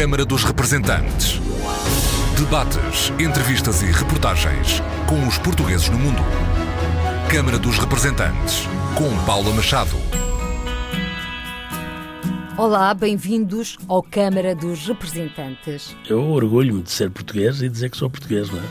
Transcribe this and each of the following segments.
Câmara dos Representantes. Debates, entrevistas e reportagens com os portugueses no mundo. Câmara dos Representantes, com Paula Machado. Olá, bem-vindos ao Câmara dos Representantes. Eu orgulho-me de ser português e dizer que sou português, não é?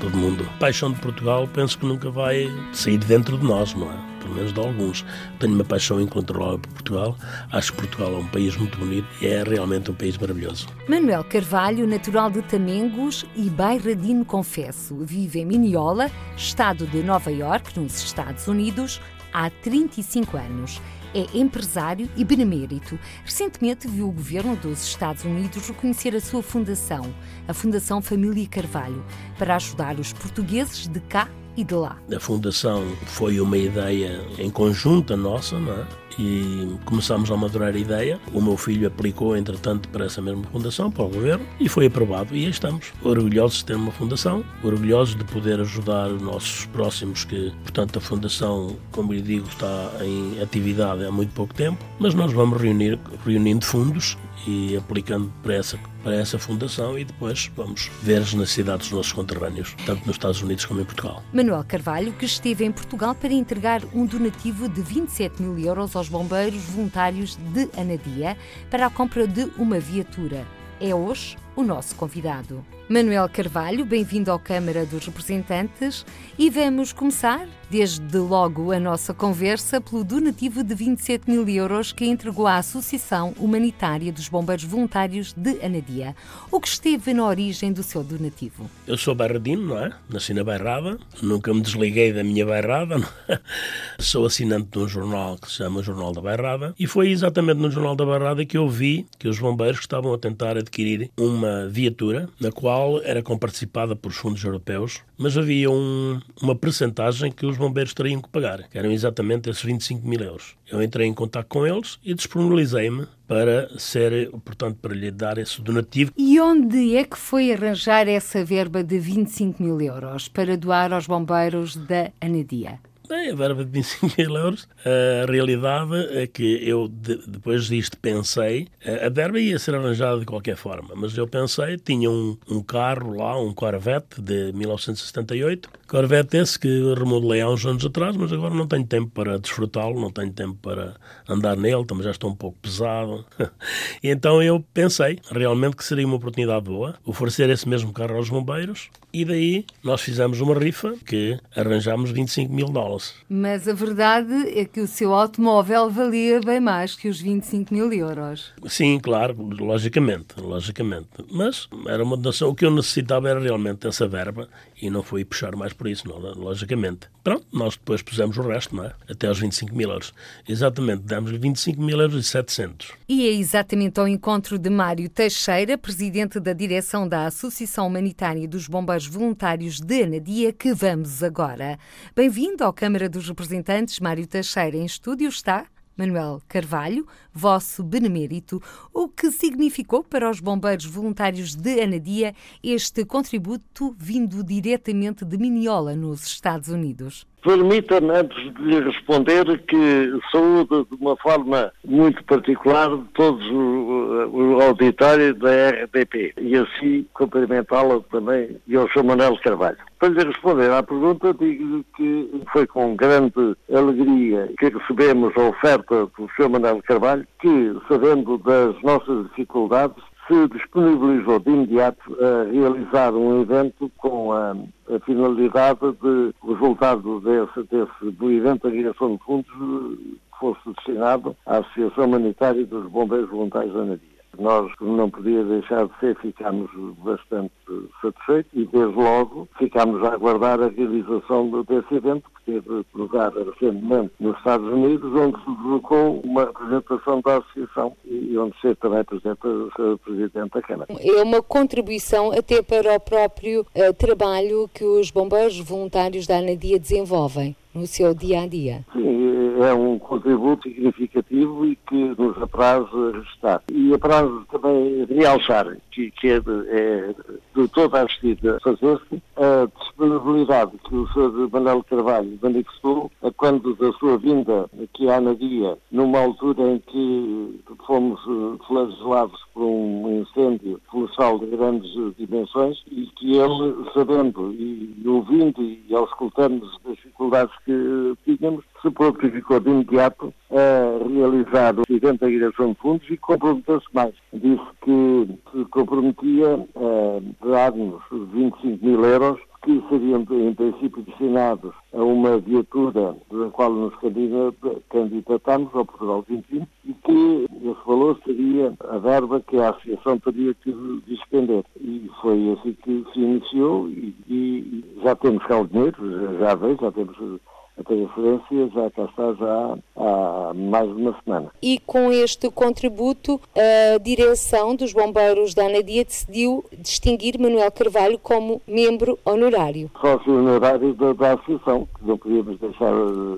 Todo mundo. A paixão de Portugal penso que nunca vai sair de dentro de nós, não é? Pelo menos de alguns. Tenho uma paixão incontrolável por Portugal. Acho que Portugal é um país muito bonito e é realmente um país maravilhoso. Manuel Carvalho, natural de Tamengos e bairradino confesso, vive em Miniola, estado de Nova York, nos Estados Unidos, há 35 anos. É empresário e benemérito. Recentemente viu o governo dos Estados Unidos reconhecer a sua fundação, a Fundação Família Carvalho, para ajudar os portugueses de cá e de lá. A fundação foi uma ideia em conjunta nossa, não é? E começámos a madurar a ideia. O meu filho aplicou, entretanto, para essa mesma fundação, para o governo, e foi aprovado. E aí estamos, orgulhosos de ter uma fundação, orgulhosos de poder ajudar os nossos próximos, que, portanto, a fundação, como lhe digo, está em atividade há muito pouco tempo, mas nós vamos reunir, reunindo fundos e aplicando para essa, para essa fundação e depois vamos ver as necessidades dos nossos conterrâneos, tanto nos Estados Unidos como em Portugal. Manuel Carvalho, que esteve em Portugal para entregar um donativo de 27 mil euros aos bombeiros voluntários de Anadia para a compra de uma viatura. É hoje o nosso convidado. Manuel Carvalho, bem-vindo à Câmara dos Representantes e vamos começar, desde logo, a nossa conversa pelo donativo de 27 mil euros que entregou à Associação Humanitária dos Bombeiros Voluntários de Anadia. O que esteve na origem do seu donativo? Eu sou bairradino, não é? Nasci na Bairrada, nunca me desliguei da minha Bairrada. É? Sou assinante de um jornal que se chama Jornal da Bairrada e foi exatamente no Jornal da Bairrada que eu vi que os bombeiros estavam a tentar adquirir uma viatura na qual era comparticipada por fundos europeus, mas havia um, uma percentagem que os bombeiros teriam que pagar, que eram exatamente esses 25 mil euros. Eu entrei em contato com eles e disponibilizei-me para ser, portanto, para lhe dar esse donativo. E onde é que foi arranjar essa verba de 25 mil euros para doar aos bombeiros da Anadia? Bem, a verba de 25 mil euros, a realidade é que eu, de, depois disto, pensei, a verba ia ser arranjada de qualquer forma, mas eu pensei, tinha um, um carro lá, um Corvette de 1978, Corvette esse que remodelei há uns anos atrás, mas agora não tenho tempo para desfrutá-lo, não tenho tempo para andar nele, também já estou um pouco pesado. e então eu pensei, realmente, que seria uma oportunidade boa, oferecer esse mesmo carro aos bombeiros, e daí nós fizemos uma rifa que arranjámos 25 mil dólares. Mas a verdade é que o seu automóvel valia bem mais que os 25 mil euros. Sim, claro, logicamente, logicamente. Mas era uma donação. O que eu necessitava era realmente essa verba e não fui puxar mais por isso, não, logicamente. Pronto, nós depois pusemos o resto, não é? Até aos 25 mil euros. Exatamente, damos-lhe 25 mil euros e 700. E é exatamente ao encontro de Mário Teixeira, presidente da direção da Associação Humanitária dos Bombeiros Voluntários de Anadia, que vamos agora. Bem-vindo ao Câmara dos Representantes, Mário Teixeira. Em estúdio está Manuel Carvalho, vosso benemérito, o que significou para os bombeiros voluntários de Anadia este contributo vindo diretamente de Miniola, nos Estados Unidos? Permita-me, antes de lhe responder, que saúde de uma forma muito particular todos o, auditório da RDP e assim cumprimentá-la também e ao Sr. Manuel Carvalho. Para lhe responder à pergunta, digo-lhe que foi com grande alegria que recebemos a oferta do Sr. Manuel Carvalho, que, sabendo das nossas dificuldades, se disponibilizou de imediato a realizar um evento com a, a finalidade de resultado desse, desse do evento da criação de fundos fosse destinado à Associação Humanitária dos Bombeiros Voluntários da Nadia. Nós, não podia deixar de ser, ficámos bastante satisfeitos e, desde logo, ficámos a aguardar a realização desse evento, que teve lugar recentemente nos Estados Unidos, onde se deslocou uma apresentação da Associação e onde se também Presidente, Presidente da Câmara. É uma contribuição até para o próprio uh, trabalho que os bombeiros voluntários da ANADIA desenvolvem no seu dia a dia. Sim, é um contributo significativo e que nos apraz restar. E apraz também realçar que, que é, é de toda a justiça fazer-se a disponibilidade que o Sr. Manuel Carvalho manifestou quando da sua vinda aqui à Anadia, numa altura em que fomos eh, flagellados por um incêndio florestal de grandes dimensões e que ele, sabendo e, ouvindo e auscultando as dificuldades que tínhamos, se prontificou de imediato a realizar o acidente da direção de fundos e comprometeu-se mais. Disse que se comprometia a dar-nos 25 mil euros que seriam, em princípio, destinados a uma viatura da qual nos candidatamos ao Portugal 2020 e que esse valor seria a verba que a Associação teria que despender. E foi assim que se iniciou e, e já temos cá o dinheiro, já veio, já temos a transferência já cá está já há mais de uma semana. E com este contributo, a direção dos bombeiros da Anadia decidiu distinguir Manuel Carvalho como membro honorário. Sócio honorário da, da Associação, que não podíamos deixar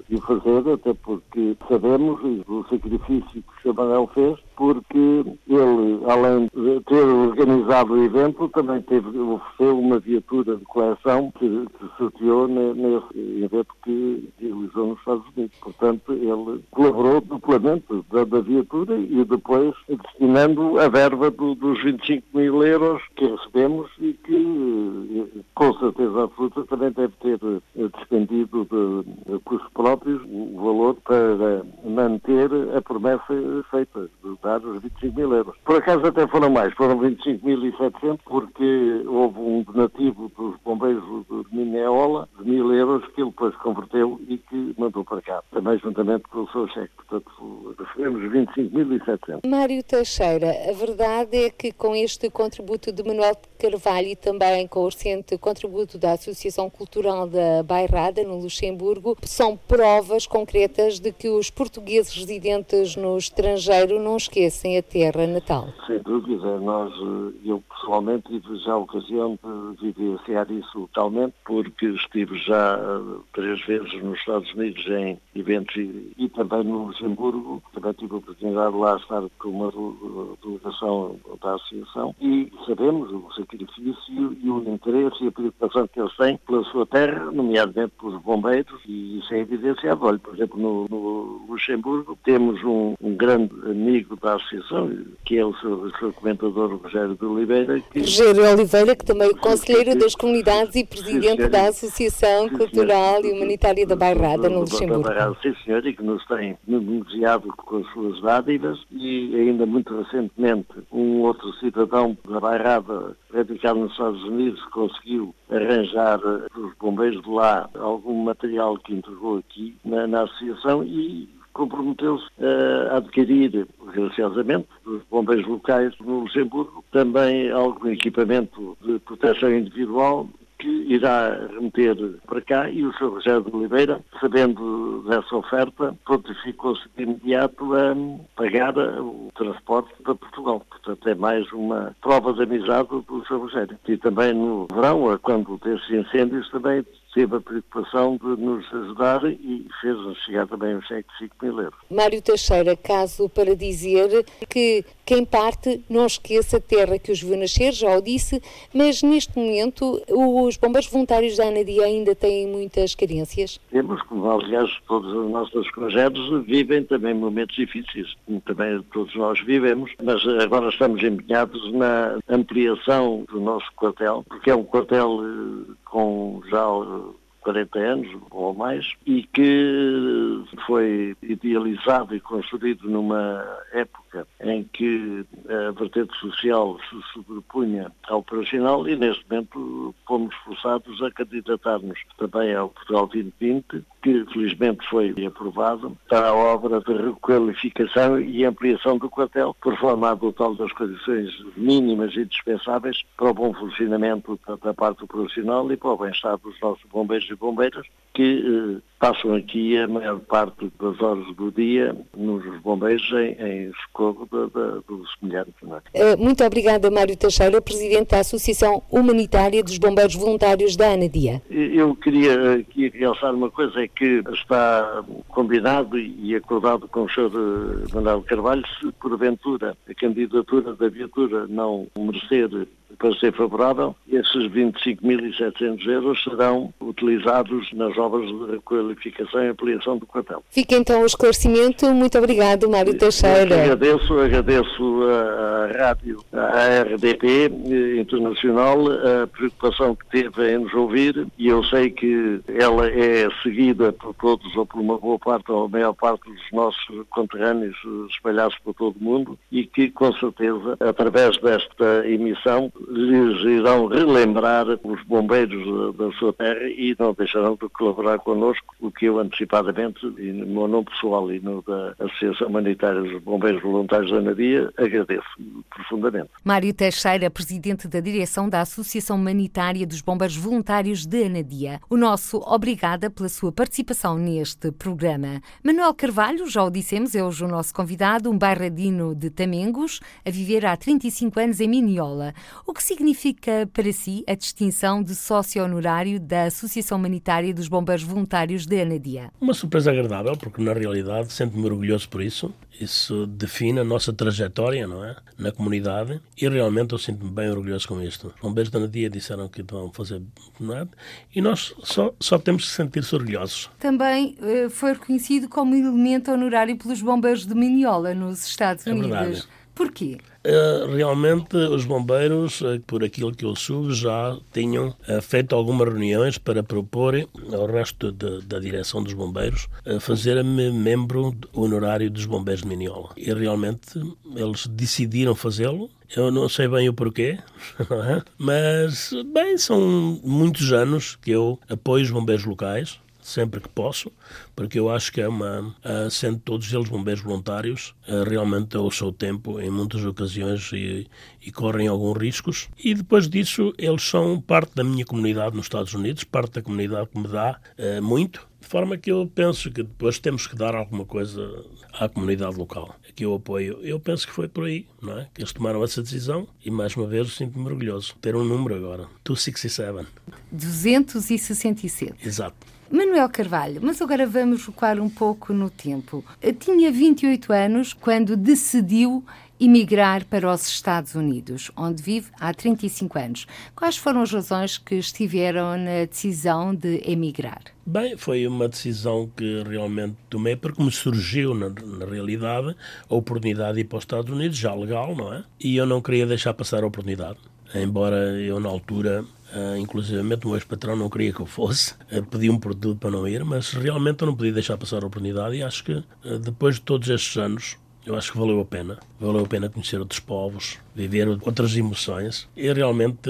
de fazer, até porque sabemos o sacrifício que o Manuel fez, porque ele, além de ter organizado o evento, também teve, ofereceu uma viatura de coleção que, que sorteou nesse evento que realizou nos Estados Unidos. Portanto, ele colaborou duplamente da, da viatura e depois destinando a verba do, dos 25 mil euros que recebemos e que, com certeza absoluta, também deve ter despendido de, de custos próprios o valor para manter a promessa feita de dar os 25 mil euros. Por acaso até foram mais, foram 25.700 porque houve um donativo dos bombeiros de Mineola de mil euros que ele depois converteu e que mandou para cá, também juntamente com o seu cheque. Portanto, recebemos 25.700. Mário Teixeira, a verdade é que com este contributo de Manuel Carvalho e também com o recente contributo da Associação Cultural da Bairrada, no Luxemburgo, são provas concretas de que os portugueses residentes no estrangeiro não esquecem a terra natal. Sem dúvida, nós, eh, eu pessoalmente tive já a ocasião de vivenciar isso totalmente, porque estive já eh, três vezes nos Estados Unidos em eventos e, e também no Luxemburgo, também tive a oportunidade de lá estar com uma delegação da Associação e sabemos o sacrifício e o interesse e a preocupação que eles têm pela sua terra, nomeadamente pelos bombeiros, e isso é evidenciado. Olha, por exemplo, no, no Luxemburgo temos um, um, grande amigo da Associação, que é o seu, o seu comentador Rogério de Oliveira. Que... Rogério Oliveira, que também é conselheiro das comunidades e presidente da Associação Cultural e Humanitária da Bairrada, no Luxemburgo. sim, senhor, e que nos tem negociado com as suas dádivas e ainda muito recentemente um outro cidadão da Bairrada radicado nos Estados Unidos conseguiu arranjar os bombeiros de lá algum material que entregou aqui na, na associação e comprometeu-se a adquirir, graciosamente, dos bombeiros locais no Luxemburgo, também algum equipamento de proteção individual que irá remeter para cá e o Sr. Rogério de Oliveira, sabendo dessa oferta, prontificou-se de imediato a pagar o transporte para Portugal. Portanto, é mais uma prova de amizade do Sr. Rogério. E também no verão, quando desses incêndios, também teve a preocupação de nos ajudar e fez-nos chegar também um cheque de 5 mil euros. Mário Teixeira, caso para dizer que quem parte não esqueça a terra que os viu nascer, já o disse, mas neste momento os bombeiros voluntários da Anadia ainda têm muitas carências? Temos, como aliás todos os nossos projetos vivem também momentos difíceis, como também todos nós vivemos, mas agora estamos empenhados na ampliação do nosso quartel, porque é um quartel eh, com já 40 anos ou mais, e que foi idealizado e construído numa época em que a vertente social se sobrepunha ao operacional e neste momento fomos forçados a candidatar-nos também ao Portugal 2020, que felizmente foi aprovado para a obra de requalificação e ampliação do quartel, por forma a adotar das condições mínimas e indispensáveis para o bom funcionamento da parte operacional e para o bem-estar dos nossos bombeiros e bombeiras, que eh, passam aqui a maior parte das horas do dia nos bombeiros em, em socorro dos semelhantes. É? Muito obrigada, Mário Teixeira, Presidente da Associação Humanitária dos Bombeiros Voluntários da ANADIA. Eu queria aqui realçar uma coisa, é que está combinado e acordado com o Sr. Manuel Carvalho, se porventura a candidatura da viatura não merecer parecer favorável, esses 25.700 euros serão utilizados nas obras de requalificação e ampliação do quartel. Fica então o esclarecimento. Muito obrigado, Mário Teixeira. agradeço, agradeço a, a rádio, a RDP Internacional, a preocupação que teve em nos ouvir e eu sei que ela é seguida por todos ou por uma boa parte ou a maior parte dos nossos conterrâneos espalhados por todo o mundo e que com certeza através desta emissão lhes irão relembrar os bombeiros da sua terra e não deixarão de colaborar connosco, o que eu antecipadamente, e no meu nome pessoal e no da Associação Humanitária dos Bombeiros Voluntários da Nadia, agradeço profundamente. Mário Teixeira, presidente da direção da Associação Humanitária dos Bombeiros Voluntários de Anadia. O nosso obrigada pela sua participação neste programa. Manuel Carvalho, já o dissemos, é hoje o nosso convidado, um bairradino de Tamengos, a viver há 35 anos em Miniola. O que significa para si a distinção de sócio honorário da Associação Humanitária dos Bombeiros Voluntários de Anadia? Uma surpresa agradável, porque na realidade sinto-me orgulhoso por isso. Isso define a nossa trajetória, não é? Na comunidade e realmente eu sinto-me bem orgulhoso com isto. Os bombeiros da Anadia disseram que vão fazer nada e nós só, só temos que sentir-se orgulhosos. Também uh, foi reconhecido como elemento honorário pelos bombeiros de Miniola, nos Estados é Unidos. Verdade. Porquê? Uh, realmente, os bombeiros, uh, por aquilo que eu soube, já tinham uh, feito algumas reuniões para propor ao resto de, da direção dos bombeiros fazer-me membro honorário dos bombeiros de Miniola. E realmente eles decidiram fazê-lo. Eu não sei bem o porquê, é? mas, bem, são muitos anos que eu apoio os bombeiros locais sempre que posso, porque eu acho que é uma, sendo todos eles bombeiros voluntários, realmente é o seu tempo em muitas ocasiões e, e, correm alguns riscos. E depois disso, eles são parte da minha comunidade nos Estados Unidos, parte da comunidade que me dá muito, de forma que eu penso que depois temos que dar alguma coisa à comunidade local, que eu apoio. Eu penso que foi por aí, não é? Que eles tomaram essa decisão e, mais uma vez, sinto-me orgulhoso. Ter um número agora, 267. 267. Exato. Manuel Carvalho, mas agora vamos recuar um pouco no tempo. Tinha 28 anos quando decidiu emigrar para os Estados Unidos, onde vive há 35 anos. Quais foram as razões que estiveram na decisão de emigrar? Bem, foi uma decisão que realmente tomei porque me surgiu, na, na, realidade, a oportunidade de ir para os Estados Unidos, já legal, não é? E eu não queria deixar passar a oportunidade. Embora eu, na altura, Uh, inclusivamente o ex-patrão não queria que eu fosse, uh, pediu-me por tudo para não ir, mas realmente eu não podia deixar passar a oportunidade e acho que uh, depois de todos estes anos, eu acho que valeu a pena. Valeu a pena conhecer outros povos, viver outras emoções e realmente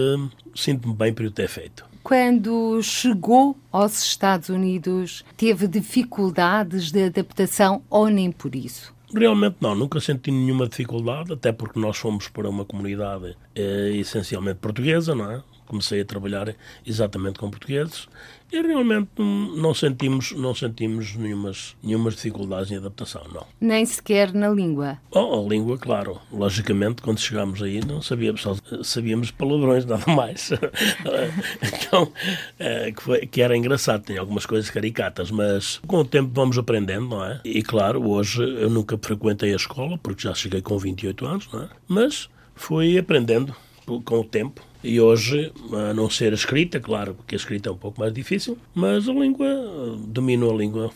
sinto-me bem por o ter feito. Quando chegou aos Estados Unidos, teve dificuldades de adaptação ou nem por isso? Realmente não, nunca senti nenhuma dificuldade, até porque nós fomos para uma comunidade eh, essencialmente portuguesa, não é? Comecei a trabalhar exatamente com portugueses e realmente não sentimos, não sentimos nenhumas, nenhumas dificuldades em adaptação, não. Nem sequer na língua? Oh, a língua, claro. Logicamente, quando chegámos aí, não sabíamos, só sabíamos palavrões, nada mais. então, é, que, foi, que era engraçado, tinha algumas coisas caricatas, mas com o tempo vamos aprendendo, não é? E claro, hoje eu nunca frequentei a escola, porque já cheguei com 28 anos, não é? Mas fui aprendendo com o tempo e hoje, a não ser a escrita, claro, porque a escrita é um pouco mais difícil, mas a língua, domino a língua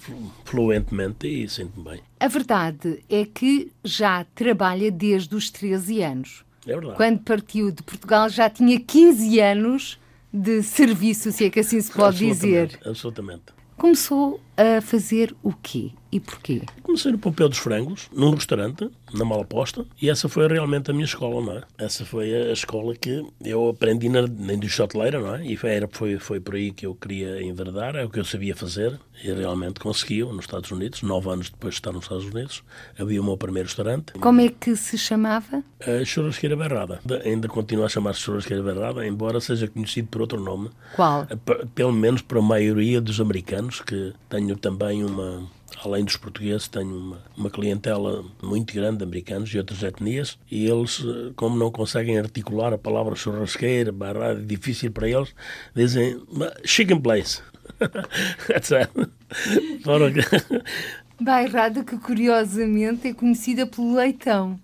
fluentemente e sinto-me bem. A verdade é que já trabalha desde os 13 anos. É verdade. Quando partiu de Portugal já tinha 15 anos de serviço, se é que assim se pode dizer. Absolutamente. Começou a fazer o quê e porquê? Comecei no Pompeu dos Frangos, num restaurante, na Malaposta, e essa foi realmente a minha escola, não é? Essa foi a escola que eu aprendi na, na indústria hoteleira, não é? E foi, era, foi, foi por aí que eu queria enverdar, é o que eu sabia fazer, e realmente conseguiu nos Estados Unidos, nove anos depois de estar nos Estados Unidos, havia o meu primeiro restaurante. Como é que se chamava? A Churrasqueira Berrada. Ainda continua a chamar-se Churrasqueira Berrada, embora seja conhecido por outro nome. Qual? Pelo menos para a maioria dos americanos, que tenho também uma além dos portugueses, tenho uma, uma clientela muito grande de americanos e outras etnias, e eles, eh, como não conseguem articular a palavra churrasqueira, barrada, é difícil para eles, dizem chicken place. That's it. Bairrada que curiosamente é conhecida pelo leitão.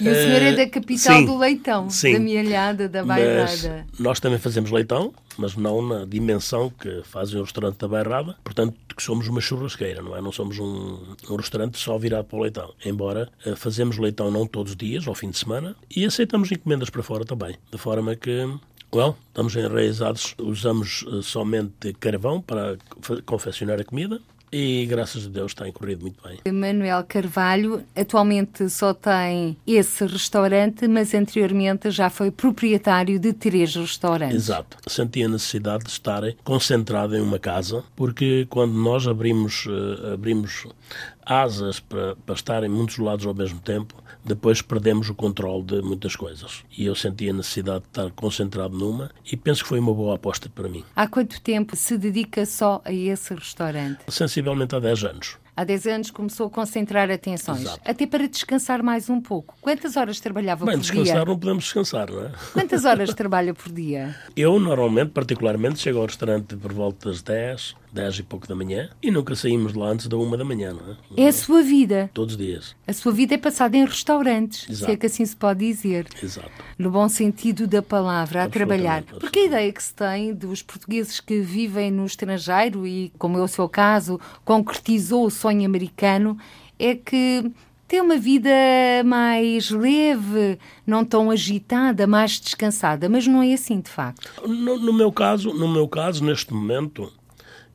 E o senhor é da capital sim, do leitão, sim. da Mielhada, da Bairrada. Nós também fazemos leitão, mas não na dimensão que fazem o restaurante da Bairrada. Portanto, que somos uma churrasqueira, não é? Não somos um, um restaurante só virado para o leitão. Embora uh, fazemos leitão não todos os dias, ao fim de semana, e aceitamos encomendas para fora também. De forma que Well, estamos enraizados, usamos uh, somente carvão para confeccionar a comida e graças a Deus tem corrido muito bem. Manuel Carvalho atualmente só tem esse restaurante, mas anteriormente já foi proprietário de três restaurantes. Exato. Senti a necessidade de estar concentrado em uma casa, porque quando nós abrimos, uh, abrimos asas para, para estar em muitos lados ao mesmo tempo, depois perdemos o controle de muitas coisas. E eu senti a necessidade de estar concentrado numa e penso que foi uma boa aposta para mim. Há quanto tempo se dedica só a esse restaurante? Sensivelmente há 10 anos. Há 10 anos começou a concentrar atenções, Exato. até para descansar mais um pouco. Quantas horas trabalhava Bem, por descansar dia? não podemos descansar, não é? Quantas horas trabalha por dia? Eu, normalmente, particularmente, chego ao restaurante por volta das 10, 10 e pouco da manhã e nunca saímos de lá antes da 1 da manhã, não é? É a sua vida. Todos os dias. A sua vida é passada em restaurantes, se Exato. é que assim se pode dizer. Exato. No bom sentido da palavra, a trabalhar. Porque a ideia que se tem dos portugueses que vivem no estrangeiro e, como é o seu caso, concretizou o sonho americano, é que tem uma vida mais leve, não tão agitada, mais descansada, mas não é assim de facto. No, no meu caso, no meu caso, neste momento,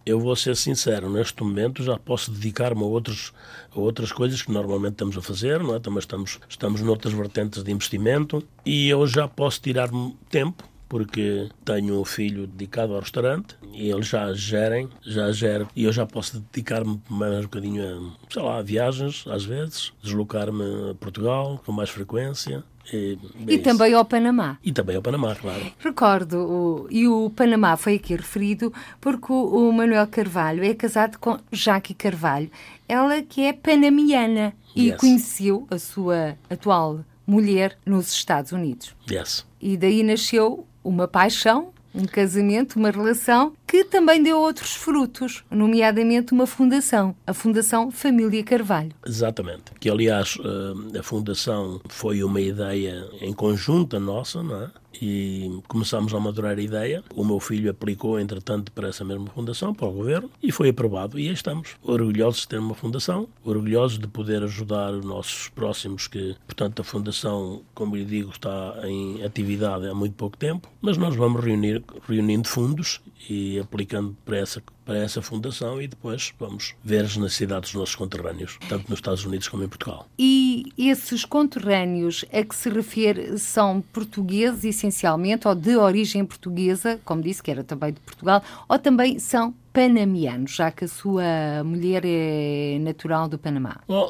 eu vou ser sincero, neste momento já posso dedicar-me a, a outras coisas que normalmente estamos a fazer, não é? Também estamos, estamos noutras vertentes de investimento e eu já posso tirar-me tempo porque tenho um filho dedicado ao restaurante e eles já gerem, já gerem, e eu já posso dedicar-me mais um bocadinho a, sei lá, a viagens, às vezes, deslocar-me a Portugal com mais frequência. E, é E isso. também ao Panamá. E também ao Panamá, claro. Recordo, o- e o Panamá foi aqui referido porque o, o Manuel Carvalho é casado com Jackie Carvalho, ela que é panamiana e Yes. conheceu a sua atual mulher nos Estados Unidos. Yes. E daí nasceu uma paixão, um casamento, uma relação que também deu outros frutos, nomeadamente uma fundação, a Fundação Família Carvalho. Exatamente. Que, aliás, eh, a Fundação foi uma ideia em conjunta nossa, não é? E começámos a madurar a ideia. O meu filho aplicou, entretanto, para essa mesma fundação, para o governo, e foi aprovado. E aí estamos, orgulhosos de ter uma fundação, orgulhosos de poder ajudar os nossos próximos, que, portanto, a fundação, como lhe digo, está em atividade há muito pouco tempo, mas nós vamos reunir, reunindo fundos e aplicando para essa, para essa fundação e depois vamos ver as necessidades dos nossos conterrâneos, tanto nos Estados Unidos como em Portugal. E esses conterrâneos a que se refere são portugueses, essencialmente, ou de origem portuguesa, como disse que era também de Portugal, ou também são panamianos, já que a sua mulher é natural do Panamá. Bom,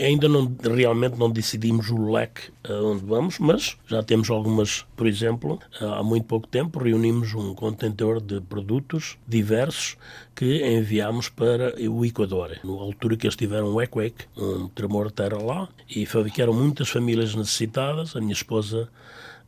ainda não, realmente não decidimos o leque aonde vamos, mas já temos algumas, por exemplo, há muito pouco tempo reunimos um contentor de produtos diversos que enviámos para o Equador. Na altura que eles tiveram um earthquake, um tremor de terra lá, e ficaram muitas famílias necessitadas. A minha esposa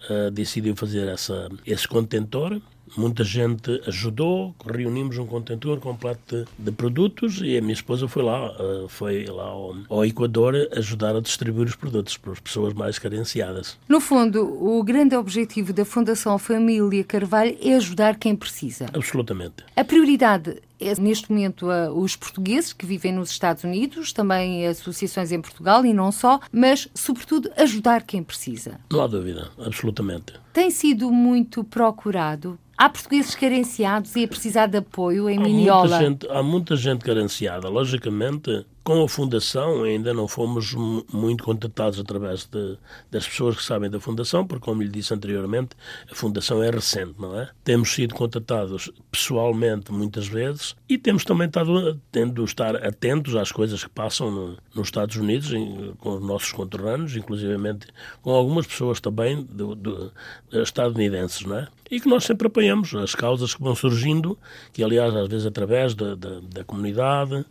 eh, decidiu fazer essa, esse contentor. Muita gente ajudou, reunimos um contentor completo de, de produtos e a minha esposa foi lá, eh, foi lá ao, ao Equador ajudar a distribuir os produtos para as pessoas mais carenciadas. No fundo, o grande objetivo da Fundação Família Carvalho é ajudar quem precisa. Absolutamente. A prioridade é, neste momento, os portugueses que vivem nos Estados Unidos, também associações em Portugal e não só, mas, sobretudo, ajudar quem precisa. Não há dúvida, absolutamente. Tem sido muito procurado. Há portugueses carenciados e a precisar de apoio em Há Miniola. muita, gente, há muita gente carenciada. Logicamente, com a Fundação ainda não fomos mu- muito contatados através de, das pessoas que sabem da Fundação, porque, como lhe disse anteriormente, a Fundação é recente, não é? Temos sido contatados pessoalmente muitas vezes e temos também estado tendo estar atentos às coisas que passam no- nos Estados Unidos, em- com os nossos conterrâneos, inclusivamente com algumas pessoas também do, do, estadunidenses, não é? E que nós sempre apoiamos as causas que vão surgindo, que aliás às vezes através da, da, da comunidade,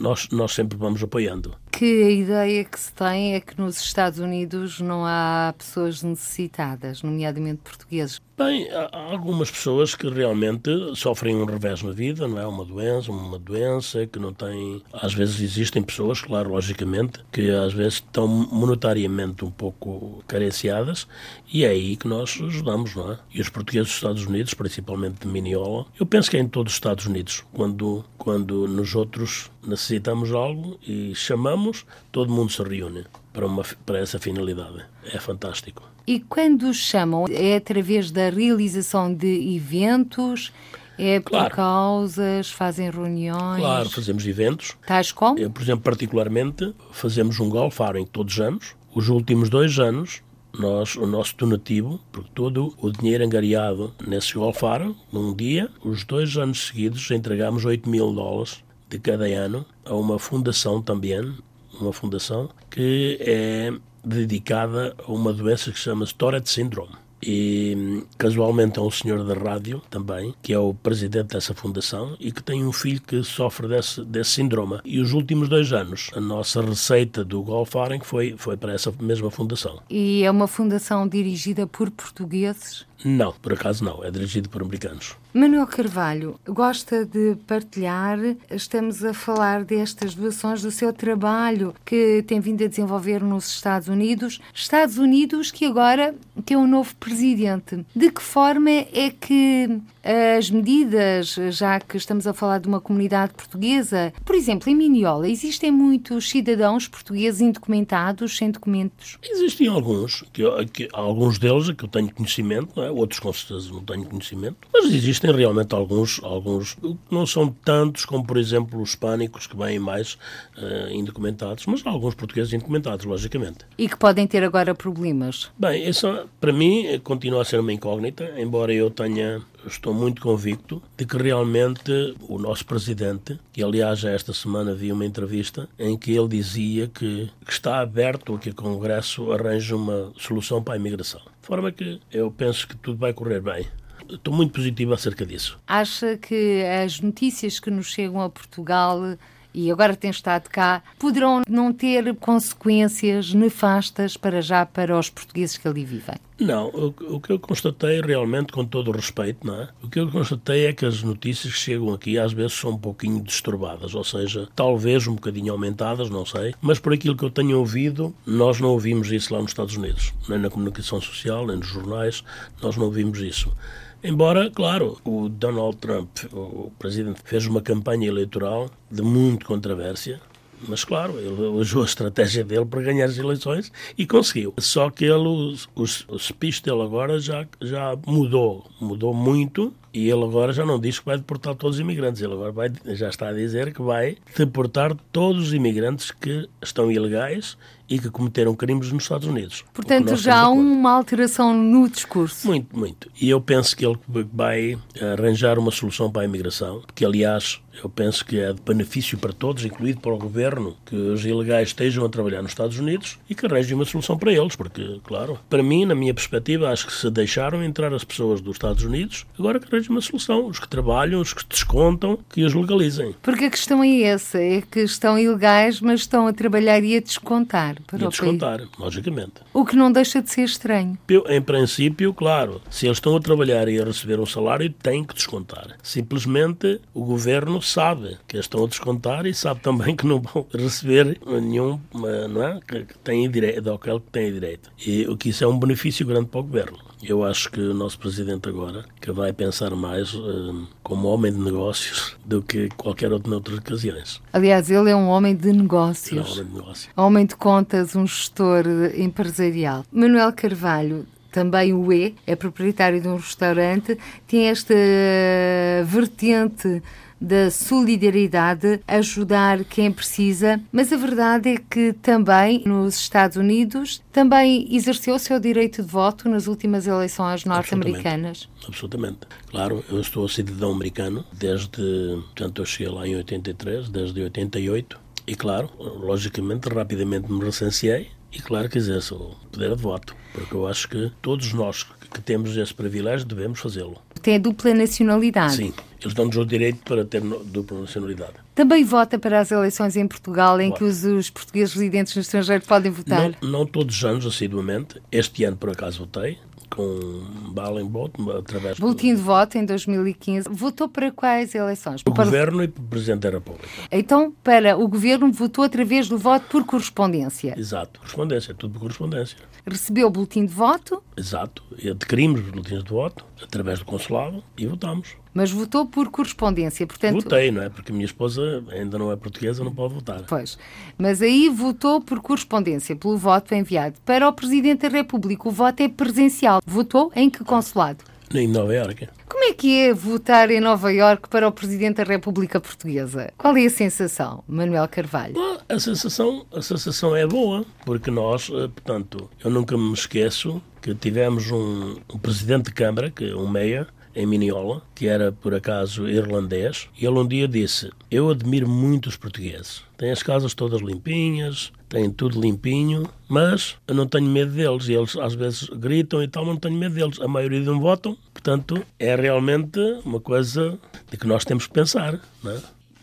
nós, nós sempre vamos apoiando. Que a ideia que se tem é que nos Estados Unidos não há pessoas necessitadas, nomeadamente portugueses. Bem, há algumas pessoas que realmente sofrem um revés na vida, não é? Uma doença, uma doença que não tem. Às vezes existem pessoas, claro, logicamente, que às vezes estão monetariamente um pouco carenciadas e é aí que nós ajudamos, não é? E os portugueses dos Estados Unidos, principalmente de Miniola, eu penso que é em todos os Estados Unidos, quando, quando nos outros necessitamos algo e chamamos, todo mundo se reúne para, uma, para essa finalidade. É fantástico. E quando chamam, é através da realização de eventos? É por claro. causas, fazem reuniões? Claro, fazemos eventos. Tais como? Eu, por exemplo, particularmente, fazemos um golf outing todos os anos. Os últimos dois anos, nós, o nosso donativo, porque todo o dinheiro angariado nesse golf outing, num dia, os dois anos seguidos, entregamos 8 mil dólares de cada ano a uma fundação também, uma fundação que é dedicada a uma doença que se chama Tourette Syndrome. E casualmente é um senhor da rádio também, que é o presidente dessa fundação e que tem um filho que sofre desse, desse síndrome. E os últimos dois anos, a nossa receita do Golf foi, foi para essa mesma fundação. E é uma fundação dirigida por portugueses? Não, por acaso não. É dirigido por americanos. Manuel Carvalho, gosta de partilhar? Estamos a falar destas doações do seu trabalho que tem vindo a desenvolver nos Estados Unidos. Estados Unidos que agora tem um novo presidente. De que forma é que as medidas, já que estamos a falar de uma comunidade portuguesa, por exemplo, em Miniola, existem muitos cidadãos portugueses indocumentados, sem documentos? Existem alguns, que, que alguns deles que eu tenho conhecimento, é? outros com certeza não tenho conhecimento, mas existem realmente alguns, alguns não são tantos como, por exemplo, os hispânicos, que vêm mais uh, indocumentados, mas alguns portugueses indocumentados, logicamente. E que podem ter agora problemas? Bem, isso para mim continua a ser uma incógnita, embora eu tenha estou muito convicto de que realmente o nosso presidente, que aliás esta semana vi uma entrevista em que ele dizia que, que está aberto a que o Congresso arranje uma solução para a imigração. De forma que eu penso que tudo vai correr bem. Estou muito positivo acerca disso. Acha que as notícias que nos chegam a Portugal e agora tem estado cá, poderão não ter consequências nefastas para já para os portugueses que ali vivem? Não, o, o, que eu constatei realmente, com todo o respeito, não é? o que eu constatei é que as notícias que chegam aqui às vezes são um pouquinho disturbadas, ou seja, talvez um bocadinho aumentadas, não sei, mas por aquilo que eu tenho ouvido, nós não ouvimos isso lá nos Estados Unidos, nem na comunicação social, nem nos jornais, nós não ouvimos isso. Embora, claro, o Donald Trump, o presidente, fez uma campanha eleitoral de muita controvérsia, mas claro, ele usou a estratégia dele para ganhar as eleições e conseguiu. Só que ele, o, o, o speech dele agora já, já mudou, mudou muito e ele agora já não diz que vai deportar todos os imigrantes, ele agora vai, já está a dizer que vai deportar todos os imigrantes que estão ilegais e que cometeram crimes nos Estados Unidos. Portanto, já há uma alteração no discurso. Muito, muito. E eu penso que ele vai arranjar uma solução para a imigração, que aliás eu penso que é de benefício para todos, incluído para o governo, que os ilegais estejam a trabalhar nos Estados Unidos e que arranje uma solução para eles, porque, claro, para mim, na minha perspectiva, acho que se deixaram entrar as pessoas dos Estados Unidos, agora que arranje uma solução. Os que trabalham, os que descontam, que os legalizem. Porque a questão é essa, é que estão ilegais, mas estão a trabalhar e a descontar para e a descontar, país. logicamente. O que não deixa de ser estranho. Em princípio, claro, se eles estão a trabalhar e a receber um salário, têm que descontar. Simplesmente o governo sabe que eles estão a descontar e sabe também que não vão receber nenhum, não é? Que têm direito, daquele que têm direito. E o que isso é um benefício grande para o governo. Eu acho que o nosso presidente agora que vai pensar mais uh, como homem de negócios do que qualquer outro noutras ocasiões. Aliás, ele é um homem de negócios. É um homem de negócio. Homem de contas, um gestor empresarial. Manuel Carvalho, também o E, é proprietário de um restaurante, tem esta vertente da solidariedade, ajudar quem precisa, mas a verdade é que também nos Estados Unidos também exerceu o seu direito de voto nas últimas eleições norte-americanas. Absolutamente. Claro, eu estou cidadão americano desde, portanto, eu cheguei lá em 83, desde 88, e claro, logicamente, rapidamente me recenseei e claro que exerço o poder de voto, porque eu acho que todos nós que temos esse privilégio devemos fazê-lo. Tem a dupla nacionalidade. Sim, Eles dão-nos o direito para ter dupla nacionalidade. Também vota para as eleições em Portugal, em que os, os, portugueses residentes no estrangeiro podem votar? Não, não todos os anos, assiduamente. Este ano, por acaso, votei com bala em voto, através Boletim de voto em 2015. Votou para quais eleições? O para... Governo e para o Presidente da República. Então, para o Governo, votou através do voto por correspondência? Exato, correspondência, tudo por correspondência. Recebeu o boletim de voto? Exato, adquirimos os boletins de voto através do consulado e votamos. Mas votou por correspondência, portanto... Votei, não é? Porque a minha esposa ainda não é portuguesa, não pode votar. Pois. Mas aí votou por correspondência, pelo voto enviado. Para o Presidente da República, o voto é presencial. Votou em que consulado? Em Nova Iorque. Como é que é votar em Nova Iorque para o Presidente da República Portuguesa? Qual é a sensação, Manuel Carvalho? a sensação, a sensação é boa, porque nós, eh, portanto, eu nunca me esqueço que tivemos um, um Presidente de Câmara, que é um Meia, em Miniola, que era por acaso irlandês, e ele um dia disse: Eu admiro muito os portugueses. Têm as casas todas limpinhas, têm tudo limpinho, mas eu não tenho medo deles. E eles às vezes gritam e tal, mas não tenho medo deles. A maioria não votam, portanto, é realmente uma coisa de que nós temos que pensar. Não é?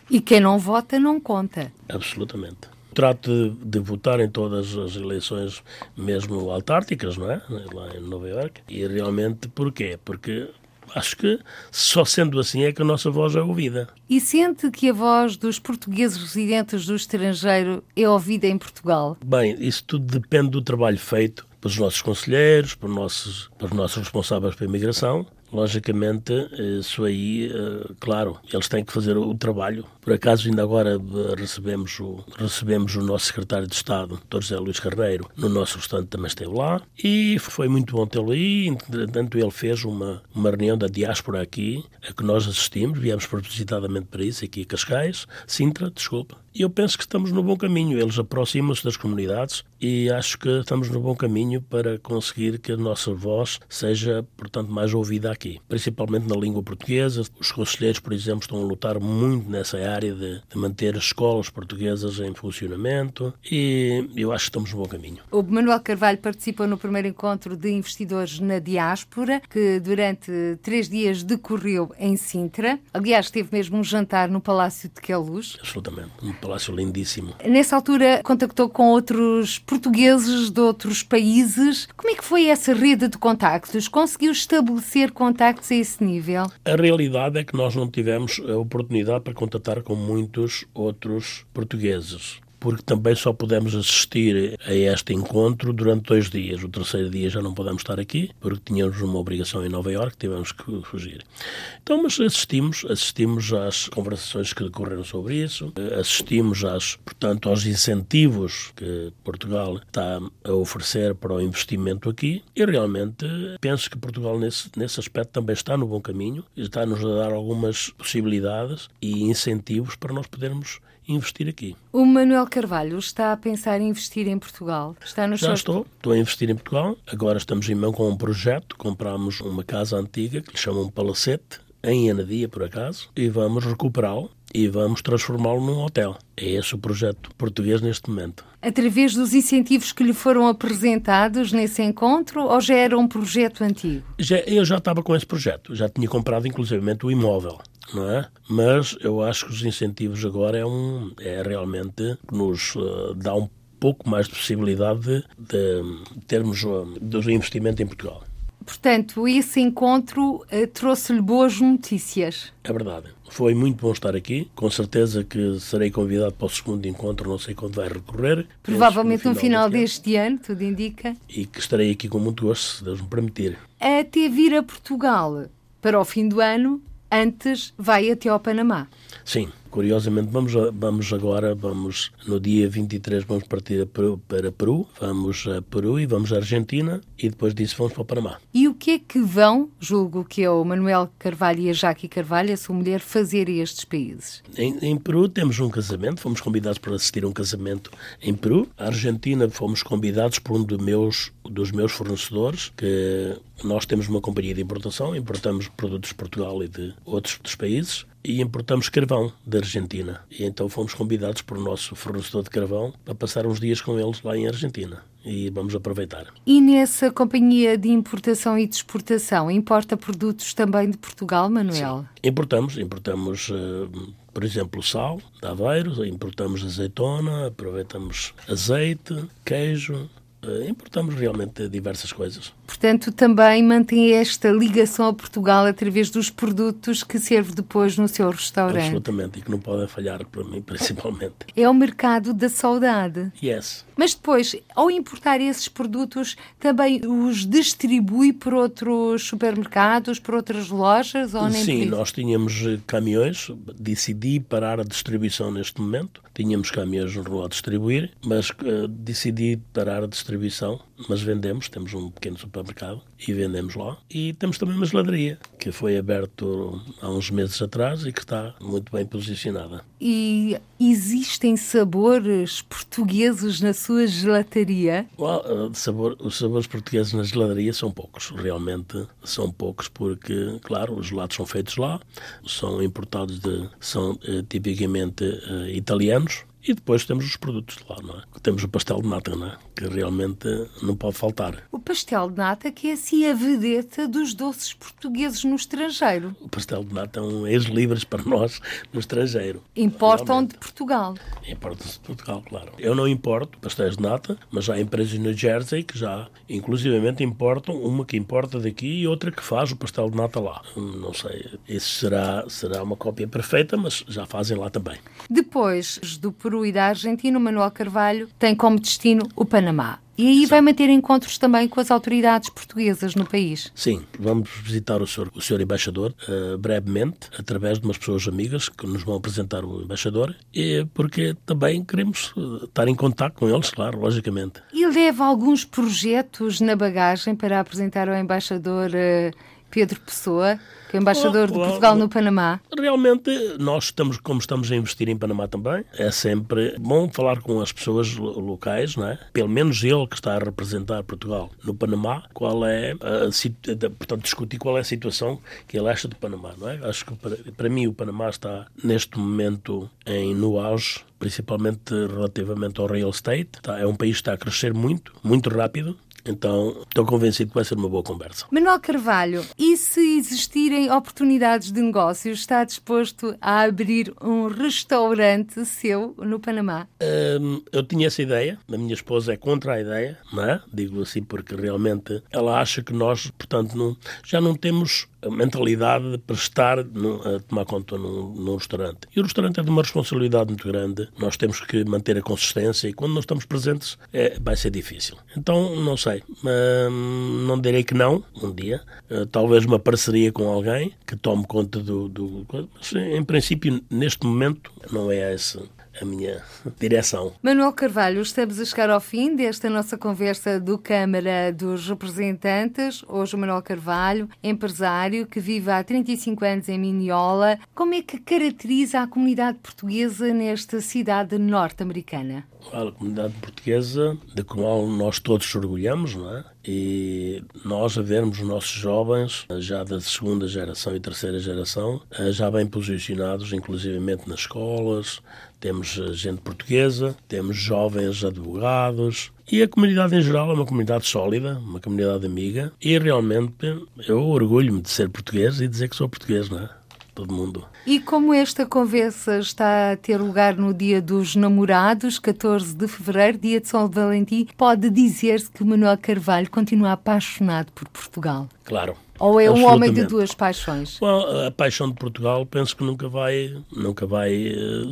E quem não vota não conta. Absolutamente trato de, de, votar em todas as eleições, mesmo autárticas, não é? Lá em Nova Iorque. E realmente, porquê? Porque acho que só sendo assim é que a nossa voz é ouvida. E sente que a voz dos portugueses residentes do estrangeiro é ouvida em Portugal? Bem, isso tudo depende do trabalho feito pelos nossos conselheiros, pelos nossos, pelos nossos responsáveis pela imigração, logicamente, isso aí, eh, claro, eles têm que fazer o trabalho. Por acaso, ainda agora eh, recebemos o, recebemos o nosso secretário de Estado, Dr. José Luís Carneiro, no nosso restaurante também esteve lá e foi muito bom tê-lo aí. Entretanto, ele fez uma, uma reunião da diáspora aqui, a que nós assistimos, viemos propositadamente para isso, aqui a Cascais, Sintra, desculpa. E eu penso que estamos no bom caminho. Eles aproximam-se das comunidades e acho que estamos no bom caminho para conseguir que a nossa voz seja, portanto, mais ouvida aqui, principalmente na língua portuguesa. Os conselheiros, por exemplo, estão a lutar muito nessa área de, de manter as escolas portuguesas em funcionamento e eu acho que estamos no bom caminho. O Manuel Carvalho participou no primeiro encontro de investidores na diáspora, que durante três dias decorreu em Sintra. Aliás, teve mesmo um jantar no Palácio de Queluz. Absolutamente, um palácio lindíssimo. Nessa altura, contactou com outros portugueses de outros países. Como é que foi essa rede de contactos? Conseguiu estabelecer contactos a esse nível? A realidade é que nós não tivemos a oportunidade para contatar com muitos outros portugueses porque também só pudemos assistir a este encontro durante dois dias. O terceiro dia já não podemos estar aqui, porque tínhamos uma obrigação em Nova Iorque, tivemos que fugir. Então, mas assistimos, assistimos às conversações que decorreram sobre isso, assistimos às, portanto, aos incentivos que Portugal está a oferecer para o investimento aqui e realmente penso que Portugal nesse, nesse aspecto também está no bom caminho, está-nos a dar algumas possibilidades e incentivos para nós podermos investir aqui. O Manuel Carvalho está a pensar em investir em Portugal? Está no Já estou, estou a investir em Portugal. Agora estamos em mão com um projeto. Compramos uma casa antiga que lhe chamam Palacete, em Anadia, por acaso, e vamos recuperá-lo e vamos transformá-lo num hotel. É esse o projeto português neste momento. Através dos incentivos que lhe foram apresentados nesse encontro ou já era um projeto antigo? Já, eu já estava com esse projeto, já tinha comprado inclusivamente o imóvel não é? Mas eu acho que os incentivos agora é, um, é realmente nos uh, dá um pouco mais de possibilidade de, de termos uh, do investimento em Portugal. Portanto, esse encontro uh, trouxe-lhe boas notícias. É verdade. Foi muito bom estar aqui. Com certeza que serei convidado para o segundo encontro, não sei quando vai recorrer. Provavelmente no final, no final deste ano, tudo indica. E que estarei aqui com muito gosto, se Deus me permitir. Até vir a Portugal para o fim do ano, antes vai até ao Panamá. Sim, curiosamente vamos, vamos agora, vamos no dia 23 vamos partir Peru, para Peru, vamos a Peru e vamos à Argentina e depois disso vamos para o Panamá. E o que é que vão, julgo que é o Manuel Carvalho e a Jaque Carvalho, a sua mulher, fazer a estes países? Em, em, Peru temos um casamento, fomos convidados para assistir a um casamento em Peru. A Argentina fomos convidados por um dos meus, dos meus fornecedores, que nós temos uma companhia de importação, importamos produtos de Portugal e de outros dos países e importamos carvão da Argentina. E então fomos convidados por o nosso fornecedor de carvão para passar uns dias com eles lá em Argentina e vamos aproveitar. E nessa companhia de importação e de exportação, importa produtos também de Portugal, Manuel? Sim. Importamos, importamos, uh, por exemplo, sal de Aveiro, importamos azeitona, aproveitamos azeite, queijo, uh, importamos realmente diversas coisas. Portanto, também mantém esta ligação a Portugal através dos produtos que serve depois no seu restaurante. Absolutamente, e que não podem falhar para mim, principalmente. É o mercado da saudade. Yes. Mas depois, ao importar esses produtos, também os distribui por outros supermercados, por outras lojas? Ou nem Sim, nós tínhamos eh, caminhões, decidi parar a distribuição neste momento. Tínhamos caminhões no rua a distribuir, mas uh, decidi parar a distribuição, mas vendemos, temos um pequeno supermercado e vendemos lá. E temos também uma geladaria, que foi aberto há uns meses atrás e que está muito bem posicionada. E existem sabores portugueses na sua gelataria? Well, sabor, os sabores portugueses na geladaria são poucos, realmente são poucos, porque, claro, os gelados são feitos lá, são importados de. são eh, tipicamente eh, italianos e depois temos os produtos de lá, não é? Temos o pastel de nata, não é? Que realmente não pode faltar. O pastel de nata que é assim a vedeta dos doces portugueses no estrangeiro. O pastel de nata é um ex-libras para nós no estrangeiro. Importam realmente. de Portugal. Importam-se de Portugal, claro. Eu não importo pastéis de nata, mas há empresas no Jersey que já, inclusivamente, importam, uma que importa daqui e outra que faz o pastel de nata lá. Não sei, isso será, será uma cópia perfeita, mas já fazem lá também. Depois do Peru E da Argentina, o Manuel Carvalho tem como destino o Panamá. E aí vai manter encontros também com as autoridades portuguesas no país? Sim, vamos visitar o senhor, o senhor embaixador uh, brevemente, através de umas pessoas amigas que nos vão apresentar o embaixador, e porque também queremos uh, estar em contato com eles, claro, logicamente. E leva alguns projetos na bagagem para apresentar ao embaixador uh, Pedro Pessoa? que é embaixador de Portugal no Panamá. Realmente, nós estamos, como estamos a investir em Panamá também, é sempre bom falar com as pessoas locais, não é? Pelo menos ele que está a representar Portugal no Panamá, qual é a, portanto, discutir qual é a situação que ele acha do Panamá, não é? Acho que para, para mim o Panamá está neste momento em no auge principalmente relativamente ao real estate. Tá? É um país que está a crescer muito, muito rápido, então, estou convencido que vai ser uma boa conversa. Manuel Carvalho, e se existirem oportunidades de negócios, está disposto a abrir um restaurante seu no Panamá? Um, eu tinha essa ideia, a minha esposa é contra a ideia, não é? Digo assim porque realmente ela acha que nós, portanto, não, já não temos a mentalidade para estar no, a tomar conta num, num, restaurante. E o restaurante é de uma responsabilidade muito grande. Nós temos que manter a consistência e quando não estamos presentes é, vai ser difícil. Então, não sei. Hum, não direi que não, um dia. Uh, talvez uma parceria com alguém que tome conta do, do. Mas, em princípio, neste momento, não é esse a minha direção. Manuel Carvalho, estamos a chegar ao fim desta nossa conversa do Câmara dos Representantes. Hoje Manuel Carvalho, empresário que vive há 35 anos em Miniola. Como é que caracteriza a comunidade portuguesa nesta cidade norte-americana? A comunidade portuguesa, da qual nós todos orgulhamos, não é? E nós a vermos os nossos jovens, já da segunda geração e terceira geração, já bem posicionados, inclusivamente nas escolas, temos gente portuguesa, temos jovens advogados e a comunidade em geral é uma comunidade sólida, uma comunidade amiga e realmente eu orgulho-me de ser português e dizer que sou português, não é? Todo mundo. E como esta conversa está a ter lugar no Dia dos Namorados, 14 de fevereiro, dia de São Valentim, pode dizer-se que Manuel Carvalho continua apaixonado por Portugal? Claro, ou é um homem de duas paixões? Bom, a paixão de Portugal penso que nunca vai, nunca vai uh,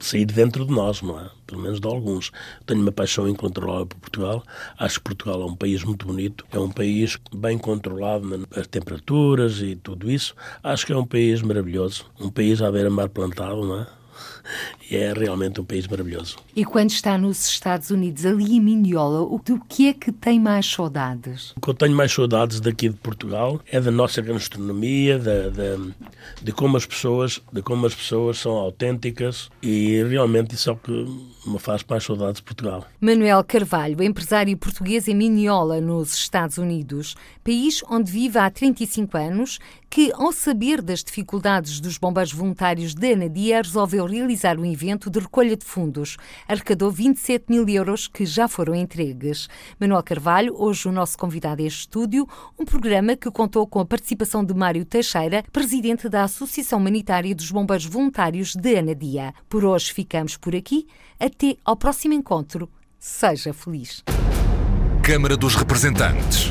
sair de dentro de nós, não é? Pelo menos de alguns. Tenho uma paixão incontrolável por Portugal. Acho que Portugal é um país muito bonito. É um país bem controlado nas temperaturas e tudo isso. Acho que é um país maravilhoso. Um país à beira-mar plantado, não é? E é realmente um país maravilhoso. E quando está nos Estados Unidos, ali em Minhola, do que é que tem mais saudades? O que eu tenho mais saudades daqui de Portugal é da nossa gastronomia, da, da, de como as pessoas, de como as pessoas são autênticas e realmente isso é o que me faz mais saudades de Portugal. Manuel Carvalho, empresário português em Minhola, nos Estados Unidos, país onde vive há 35 anos, que, ao saber das dificuldades dos bombeiros voluntários da Anadia, resolveu realizar um evento de recolha de fundos. Arrecadou 27 mil euros que já foram entregues. Manuel Carvalho, hoje o nosso convidado a este estúdio, um programa que contou com a participação de Mário Teixeira, presidente da Associação Humanitária dos Bombeiros Voluntários de Anadia. Por hoje ficamos por aqui. Até ao próximo encontro. Seja feliz. Câmara dos Representantes.